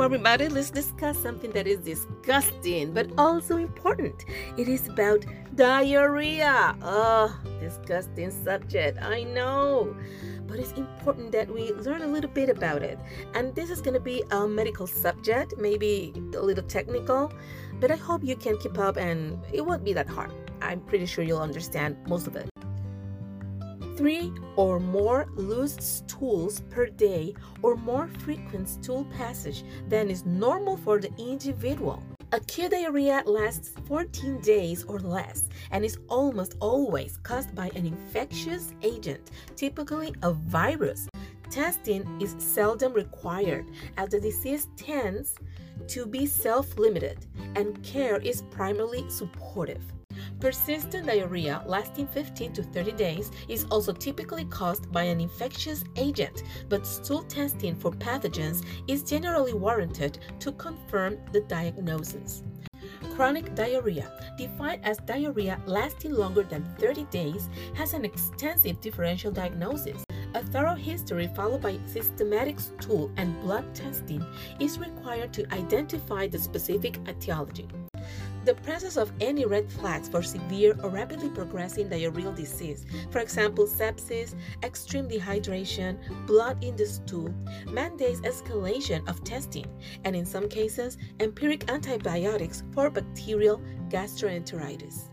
Everybody, let's discuss something that is disgusting but also important. It is about diarrhea. Oh, disgusting subject, I know. But it's important that we learn a little bit about it. And this is going to be a medical subject, maybe a little technical, but I hope you can keep up and it won't be that hard. I'm pretty sure you'll understand most of it three or more loose stools per day or more frequent stool passage than is normal for the individual. Acute diarrhea lasts 14 days or less and is almost always caused by an infectious agent, typically a virus. Testing is seldom required as the disease tends to be self limited and care is primarily supportive. Persistent diarrhea lasting 15 to 30 days is also typically caused by an infectious agent, but stool testing for pathogens is generally warranted to confirm the diagnosis. Chronic diarrhea, defined as diarrhea lasting longer than 30 days, has an extensive differential diagnosis. A thorough history followed by systematic stool and blood testing is required to identify the specific etiology. The presence of any red flags for severe or rapidly progressing diarrheal disease, for example, sepsis, extreme dehydration, blood in the stool, mandates escalation of testing and, in some cases, empiric antibiotics for bacterial gastroenteritis.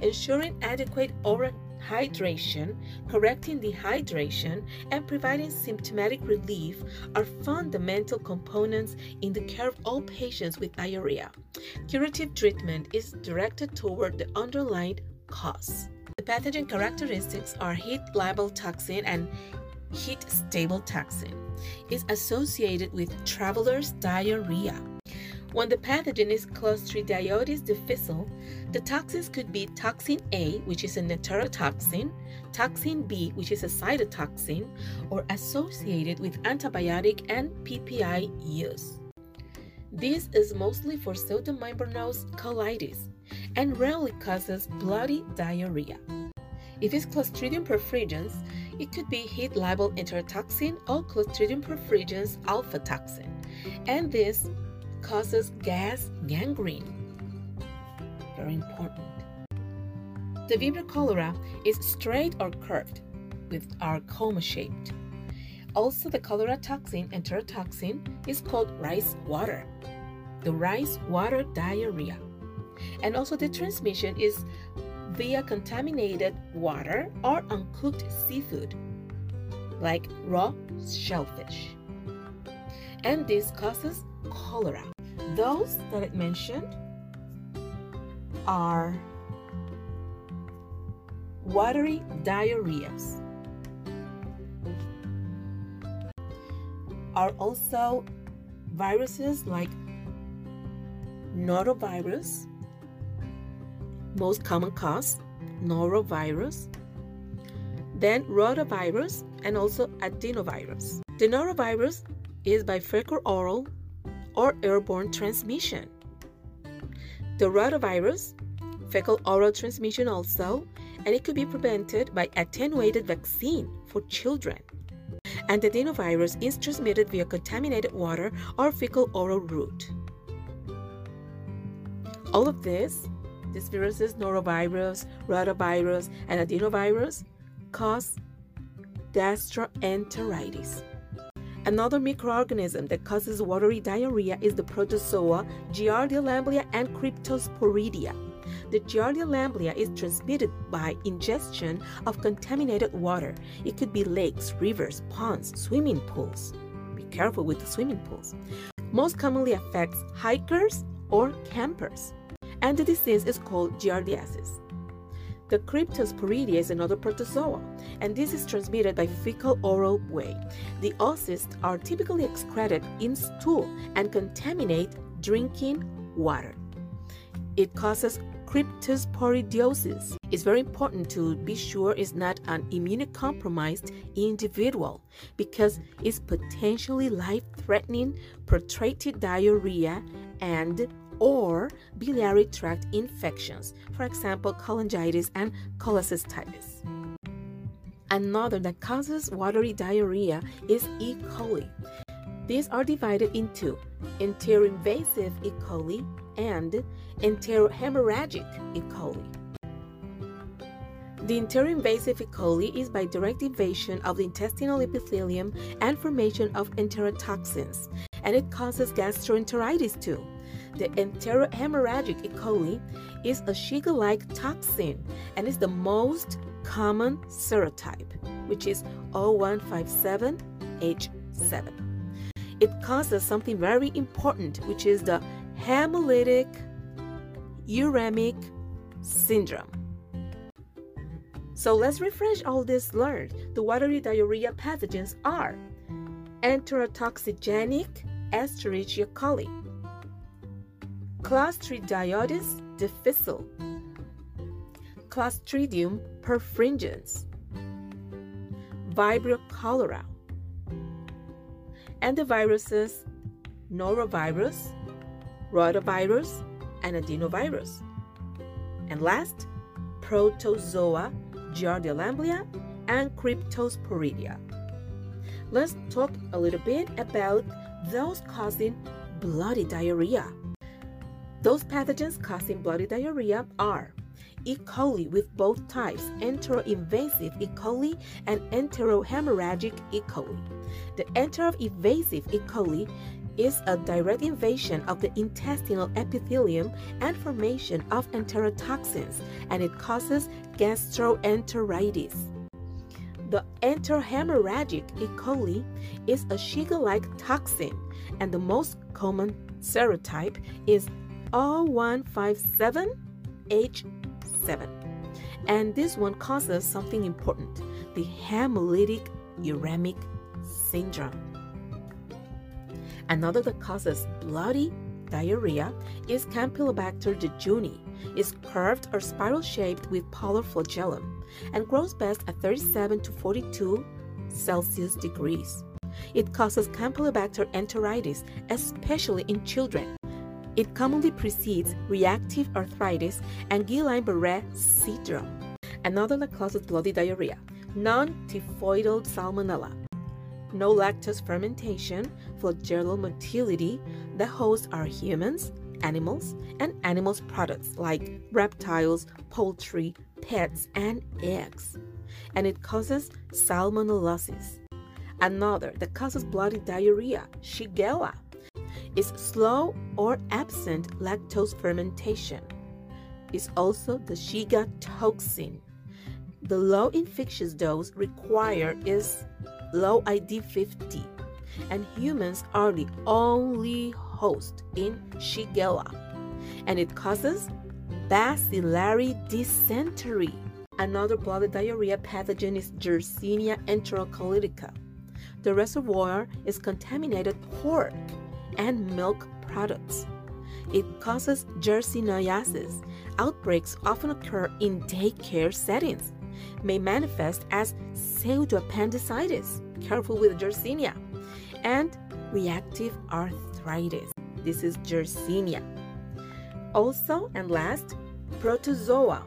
Ensuring adequate oral hydration, correcting dehydration, and providing symptomatic relief are fundamental components in the care of all patients with diarrhea. Curative treatment is directed toward the underlying cause. The pathogen characteristics are heat labile toxin and heat stable toxin. Is associated with traveler's diarrhea. When the pathogen is Clostridioides difficile, the toxins could be toxin A, which is a enterotoxin, toxin B, which is a cytotoxin, or associated with antibiotic and PPI use. This is mostly for pseudomembranous colitis and rarely causes bloody diarrhea. If it's Clostridium perfringens, it could be heat labile enterotoxin or Clostridium perfringens alpha toxin, and this causes gas gangrene. Very important. The Vibrio cholera is straight or curved, with are coma shaped. Also, the cholera toxin, enterotoxin, is called rice water. The rice water diarrhea. And also, the transmission is via contaminated water or uncooked seafood, like raw shellfish. And this causes cholera. Those that it mentioned are watery diarrheas. Are also viruses like norovirus, most common cause, norovirus, then rotavirus, and also adenovirus. The norovirus is by fecal oral or airborne transmission. The rotavirus, fecal oral transmission also, and it could be prevented by attenuated vaccine for children. And the adenovirus is transmitted via contaminated water or fecal oral route. All of this, these viruses, norovirus, rotavirus, and adenovirus, cause gastroenteritis. Another microorganism that causes watery diarrhea is the protozoa Giardia lamblia and Cryptosporidia. The Giardia lamblia is transmitted by ingestion of contaminated water. It could be lakes, rivers, ponds, swimming pools. Be careful with the swimming pools. Most commonly affects hikers or campers. And the disease is called giardiasis. The Cryptosporidia is another protozoa, and this is transmitted by fecal oral way. The oocysts are typically excreted in stool and contaminate drinking water. It causes cryptosporidiosis. It's very important to be sure it's not an immunocompromised individual because it's potentially life-threatening protracted diarrhea and or biliary tract infections, for example, cholangitis and cholecystitis. Another that causes watery diarrhea is E. coli. These are divided into enteroinvasive E. coli and enterohemorrhagic E. coli. The enteroinvasive E. coli is by direct invasion of the intestinal epithelium and formation of enterotoxins, and it causes gastroenteritis too. The enterohemorrhagic E. coli is a Shiga-like toxin and is the most common serotype, which is 0157H7. It causes something very important, which is the hemolytic uremic syndrome. So let's refresh all this learned. The watery diarrhea pathogens are enterotoxigenic Escherichia coli, Clostridioides difficile, Clostridium perfringens, Vibrio cholera, and the viruses norovirus, rotavirus, and adenovirus. And last, protozoa Giardia lamblia, and Cryptosporidia. Let's talk a little bit about those causing bloody diarrhea. Those pathogens causing bloody diarrhea are E. coli with both types, enteroinvasive E. coli and enterohemorrhagic E. coli. The enteroinvasive E. coli is a direct invasion of the intestinal epithelium and formation of enterotoxins, and it causes gastroenteritis. The enterohemorrhagic E. coli is a Shiga-like toxin, and the most common serotype is O157H7. And this one causes something important, the hemolytic uremic syndrome. Another that causes bloody diarrhea is Campylobacter jejuni. It's curved or spiral shaped with polar flagellum and grows best at 37 to 42 Celsius degrees. It causes Campylobacter enteritis, especially in children. It commonly precedes reactive arthritis and Guillain-Barré syndrome. Another that causes bloody diarrhea, non-typhoidal salmonella no lactose fermentation, flagellal motility. The hosts are humans, animals, and animals' products like reptiles, poultry, pets, and eggs. And it causes salmonellosis. Another that causes bloody diarrhea, Shigella, is slow or absent lactose fermentation. Is also the Shiga toxin. The low infectious dose required is low ID50, and humans are the only host in Shigella, and it causes bacillary dysentery. Another bloody diarrhea pathogen is Yersinia enterocolytica. The reservoir is contaminated pork and milk products. It causes Yersiniasis. Outbreaks often occur in daycare settings may manifest as pseudoappendicitis, careful with Yersinia, and reactive arthritis. This is Yersinia. Also, and last, protozoa,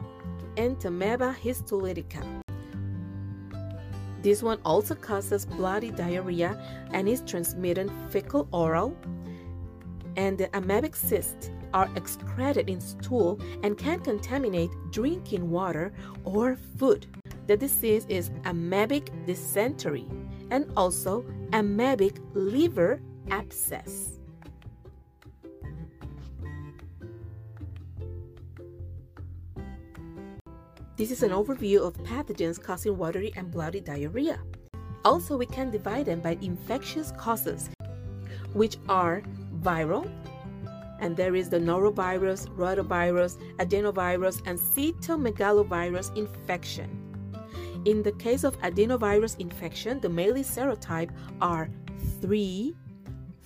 Entamoeba histolytica. This one also causes bloody diarrhea and is transmitted fecal oral. And the amoebic cysts are excreted in stool and can contaminate drinking water or food. The disease is amoebic dysentery and also amoebic liver abscess. This is an overview of pathogens causing watery and bloody diarrhea. Also, we can divide them by infectious causes, which are viral, and there is the norovirus, rotavirus, adenovirus, and cytomegalovirus infection. In the case of adenovirus infection, the male serotype are 3,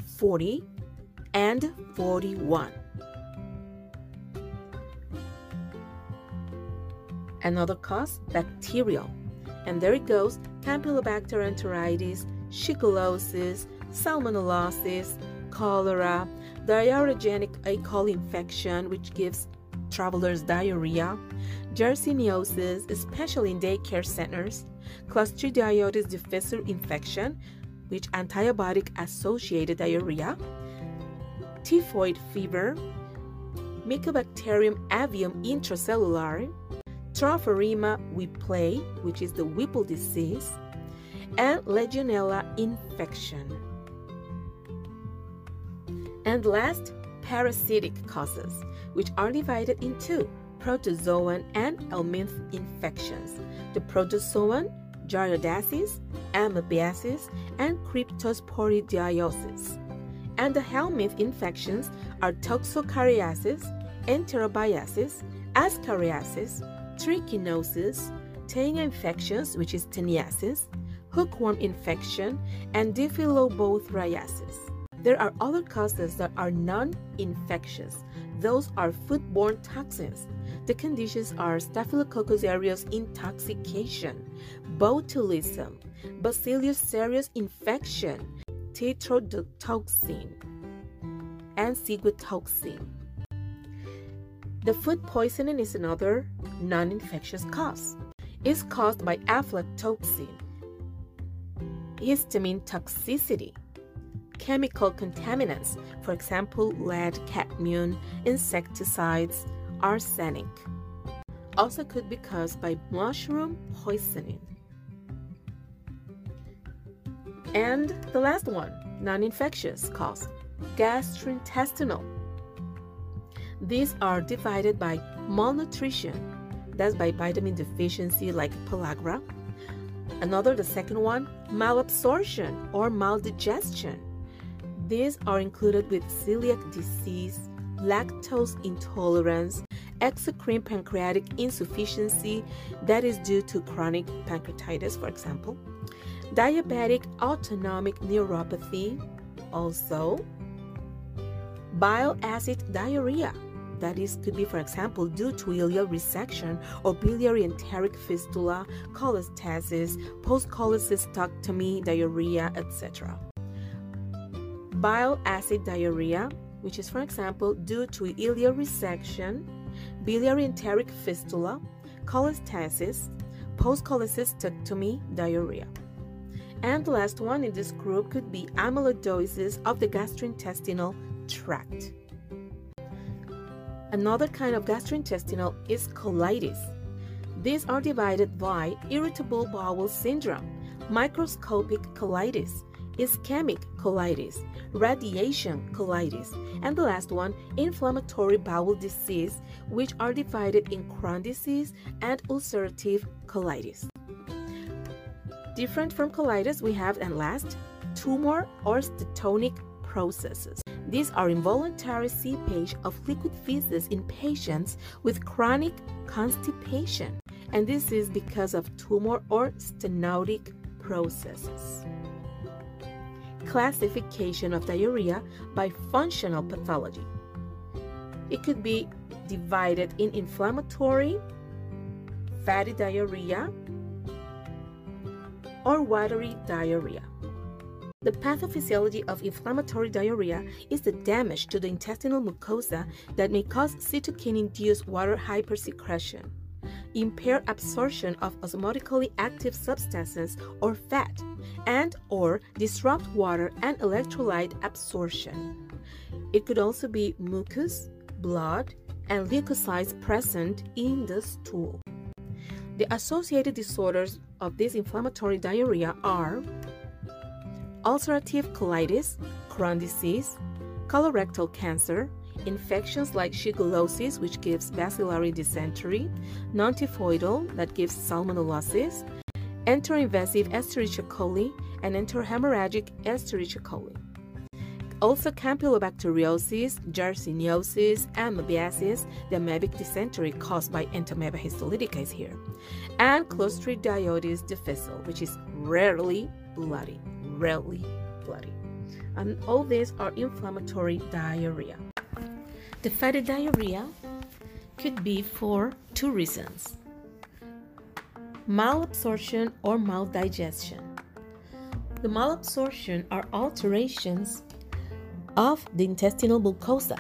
40, and 41. Another cause, bacterial. And there it goes, Campylobacter enteritis, shigellosis, salmonellosis, cholera, diarrheogenic E. coli infection, which gives travelers diarrhea, yersiniosis, especially in daycare centers, Clostridioides difficile infection, which antibiotic associated diarrhea, typhoid fever, Mycobacterium avium intracellular, Tropheryma whipple, which is the Whipple disease, and Legionella infection. And last, parasitic causes, which are divided into protozoan and helminth infections. The protozoan, giardiasis, amoebiasis, and cryptosporidiosis. And the helminth infections are toxocariasis, enterobiasis, ascariasis, trichinosis, Taenia infections, which is teniasis, hookworm infection, and diphyllobothriasis. There are other causes that are non-infectious. Those are foodborne toxins. The conditions are Staphylococcus aureus intoxication, botulism, Bacillus cereus infection, tetrodotoxin, and ciguatoxin. The food poisoning is another non-infectious cause. It's caused by aflatoxin, histamine toxicity, chemical contaminants, for example, lead, cadmium, insecticides, arsenic. Also could be caused by mushroom poisoning. And the last one, non-infectious cause, gastrointestinal. These are divided by malnutrition, that's by vitamin deficiency like pellagra. Another, the second one, malabsorption or maldigestion. These are included with celiac disease, lactose intolerance, exocrine pancreatic insufficiency that is due to chronic pancreatitis, for example, diabetic autonomic neuropathy, also bile acid diarrhea. That is, could be, for example, due to ileal resection or biliary enteric fistula, cholestasis, post-cholecystectomy, diarrhea, etc. Bile acid diarrhea, which is, for example, due to ileal resection, biliary enteric fistula, cholestasis, post-cholecystectomy, diarrhea. And the last one in this group could be amyloidosis of the gastrointestinal tract. Another kind of gastrointestinal is colitis. These are divided by irritable bowel syndrome, microscopic colitis, ischemic colitis, radiation colitis, and the last one, inflammatory bowel disease, which are divided in Crohn disease and ulcerative colitis. Different from colitis, we have, and last, tumor or stenotonic processes. These are involuntary seepage of liquid feces in patients with chronic constipation, and this is because of tumor or stenotic processes. Classification of diarrhea by functional pathology. It could be divided in inflammatory, fatty diarrhea, or watery diarrhea. The pathophysiology of inflammatory diarrhea is the damage to the intestinal mucosa that may cause cytokine-induced water hypersecretion, impaired absorption of osmotically active substances or fat, and or disrupt water and electrolyte absorption. It could also be mucus, blood, and leukocytes present in the stool. The associated disorders of this inflammatory diarrhea are ulcerative colitis, Crohn disease, colorectal cancer, infections like shigellosis, which gives bacillary dysentery, nontyphoidal, that gives salmonellosis, enteroinvasive Escherichia coli, and enterohemorrhagic Escherichia coli. Also, campylobacteriosis, yersiniosis, amoebiasis, the amoebic dysentery caused by Entamoeba histolytica is here, and Clostridioides difficile, which is rarely bloody rarely bloody. And all these are inflammatory diarrhea. The fatty diarrhea could be for two reasons malabsorption or maldigestion. The malabsorption are alterations of the intestinal mucosa,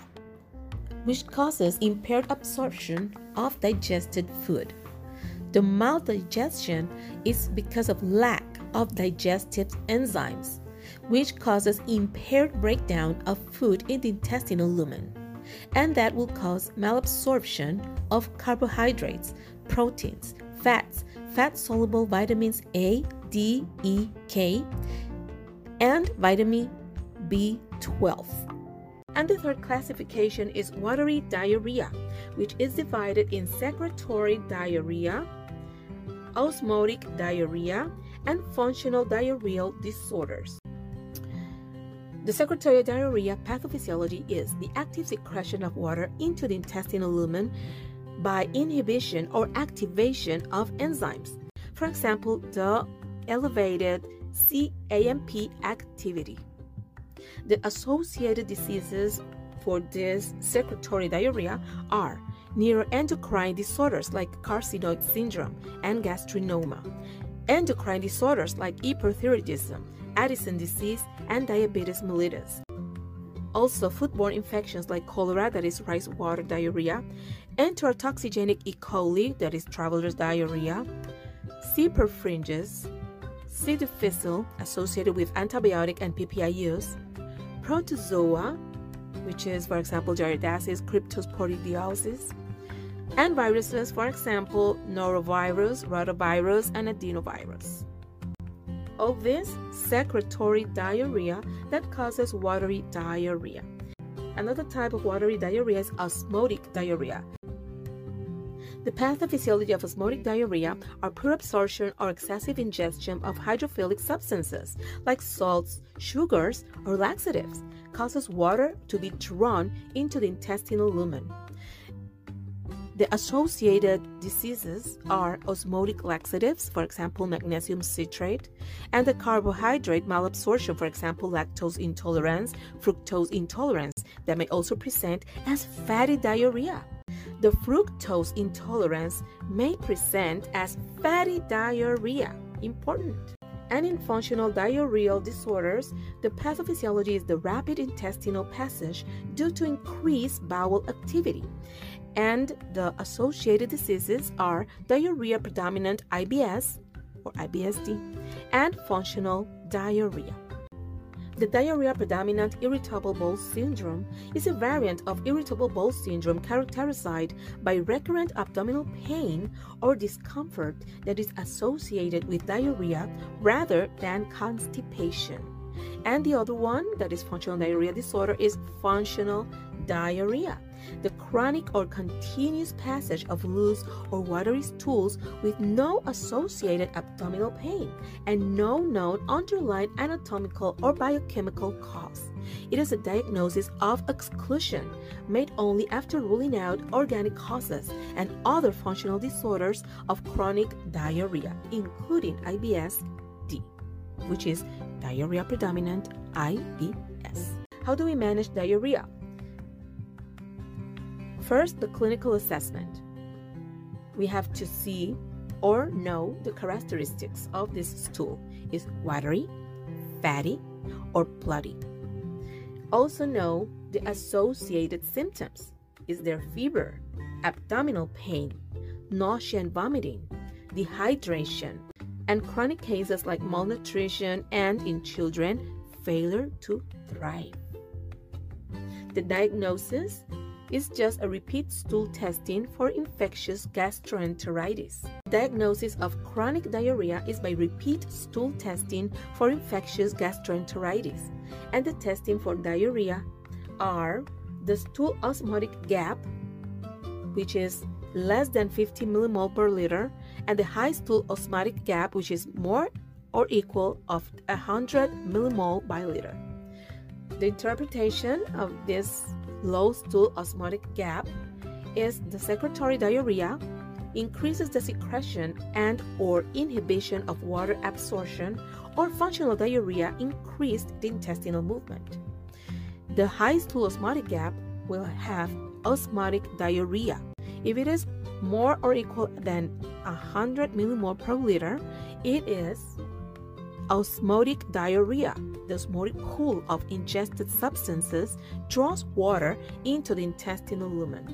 which causes impaired absorption of digested food. The maldigestion is because of lack of digestive enzymes. which causes impaired breakdown of food in the intestinal lumen, and that will cause malabsorption of carbohydrates, proteins, fats, fat soluble vitamins A, D, E, K, and vitamin B12. And the third classification is watery diarrhea, which is divided in secretory diarrhea, osmotic diarrhea, and functional diarrheal disorders. The secretory diarrhea pathophysiology is the active secretion of water into the intestinal lumen by inhibition or activation of enzymes. For example, the elevated CAMP activity. The associated diseases for this secretory diarrhea are neuroendocrine disorders like carcinoid syndrome and gastrinoma, endocrine disorders like hyperthyroidism, Addison disease, and diabetes mellitus. Also, foodborne infections like cholera, that is rice water diarrhea, enterotoxigenic E. coli, that is traveler's diarrhea, C. perfringens, C. difficile, associated with antibiotic and PPI use, protozoa, which is, for example, Giardiasis, cryptosporidiosis, and viruses, for example, norovirus, rotavirus, and adenovirus. All this secretory diarrhea that causes watery diarrhea. Another type of watery diarrhea is osmotic diarrhea. The pathophysiology of osmotic diarrhea are poor absorption or excessive ingestion of hydrophilic substances like salts, sugars, or laxatives, causes water to be drawn into the intestinal lumen. The associated diseases are osmotic laxatives, for example, magnesium citrate, and the carbohydrate malabsorption, for example, lactose intolerance, fructose intolerance, that may also present as fatty diarrhea. The fructose intolerance may present as fatty diarrhea. Important. And in functional diarrheal disorders, the pathophysiology is the rapid intestinal passage due to increased bowel activity and the associated diseases are diarrhea predominant IBS or IBSD and functional diarrhea. The diarrhea predominant irritable bowel syndrome is a variant of irritable bowel syndrome characterized by recurrent abdominal pain or discomfort that is associated with diarrhea rather than constipation. And the other one, that is functional diarrhea disorder, is functional diarrhea the chronic or continuous passage of loose or watery stools with no associated abdominal pain and no known underlying anatomical or biochemical cause. It is a diagnosis of exclusion made only after ruling out organic causes and other functional disorders of chronic diarrhea, including IBS D, which is diarrhea predominant IBS. How do we manage diarrhea? First, the clinical assessment. We have to see or know the characteristics of this stool is watery, fatty, or bloody. Also know the associated symptoms. Is there fever, abdominal pain, nausea and vomiting, dehydration, and chronic cases like malnutrition and in children, failure to thrive. The diagnosis is just a repeat stool testing for infectious gastroenteritis. Diagnosis of chronic diarrhea is by repeat stool testing for infectious gastroenteritis. And the testing for diarrhea are the stool osmotic gap, which is less than 50 millimole per liter, and the high stool osmotic gap, which is more or equal of 100 millimole by liter. The interpretation of this low stool osmotic gap is the secretory diarrhea increases the secretion and or inhibition of water absorption or functional diarrhea increased the intestinal movement. The high stool osmotic gap will have osmotic diarrhea. If it is more or equal than 100 millimole per liter, it is osmotic diarrhea. The osmotic pool of ingested substances draws water into the intestinal lumen.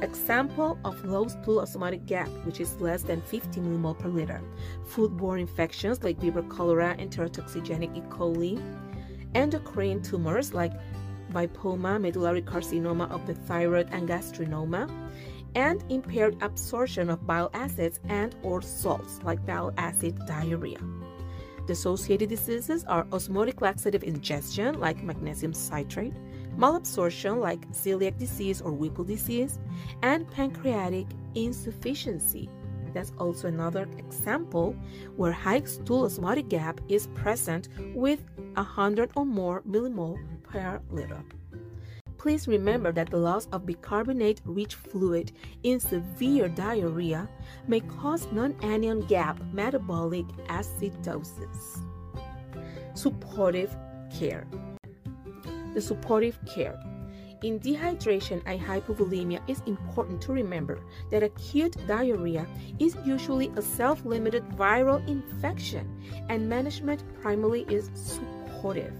Example of low stool osmotic gap, which is less than 50 millimole per liter. Foodborne infections like Vibrio cholera, and enterotoxigenic E. coli. Endocrine tumors like VIPoma, medullary carcinoma of the thyroid, and gastrinoma. And impaired absorption of bile acids and or salts like bile acid diarrhea. The associated diseases are osmotic laxative ingestion like magnesium citrate, malabsorption like celiac disease or Whipple disease, and pancreatic insufficiency. That's also another example where high stool osmotic gap is present with 100 or more millimole per liter. Please remember that the loss of bicarbonate rich fluid in severe diarrhea may cause non anion gap metabolic acidosis. Supportive care the supportive care. In dehydration and hypovolemia, it's important to remember that acute diarrhea is usually a self limited viral infection, and management primarily is supportive.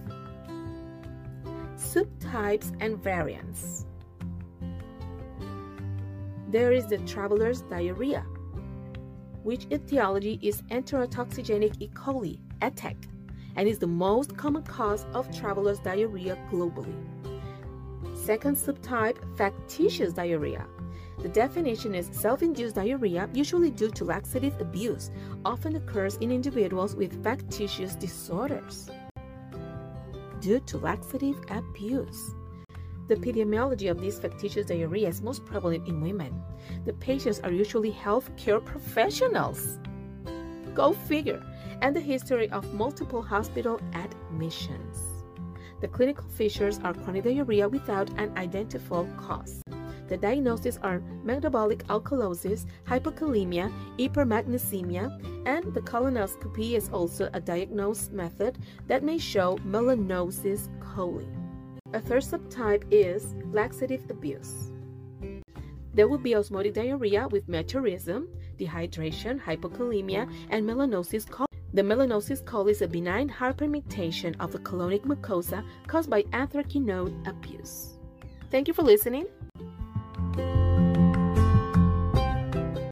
Subtypes and variants. There is the traveler's diarrhea, which etiology is enterotoxigenic E. coli, ETEC, and is the most common cause of traveler's diarrhea globally. Second subtype, factitious diarrhea. The definition is self induced diarrhea, usually due to laxative abuse, often occurs in individuals with factitious disorders. Due to laxative abuse. The epidemiology of this factitious diarrhea is most prevalent in women. The patients are usually healthcare professionals. Go figure and the history of multiple hospital admissions. The clinical features are chronic diarrhea without an identifiable cause. The diagnoses are metabolic alkalosis, hypokalemia, hypermagnesemia, and the colonoscopy is also a diagnosed method that may show melanosis coli. A third subtype is laxative abuse. There will be osmotic diarrhea with meteorism, dehydration, hypokalemia, and melanosis coli. The melanosis coli is a benign hyperpigmentation of the colonic mucosa caused by anthraquinone abuse. Thank you for listening.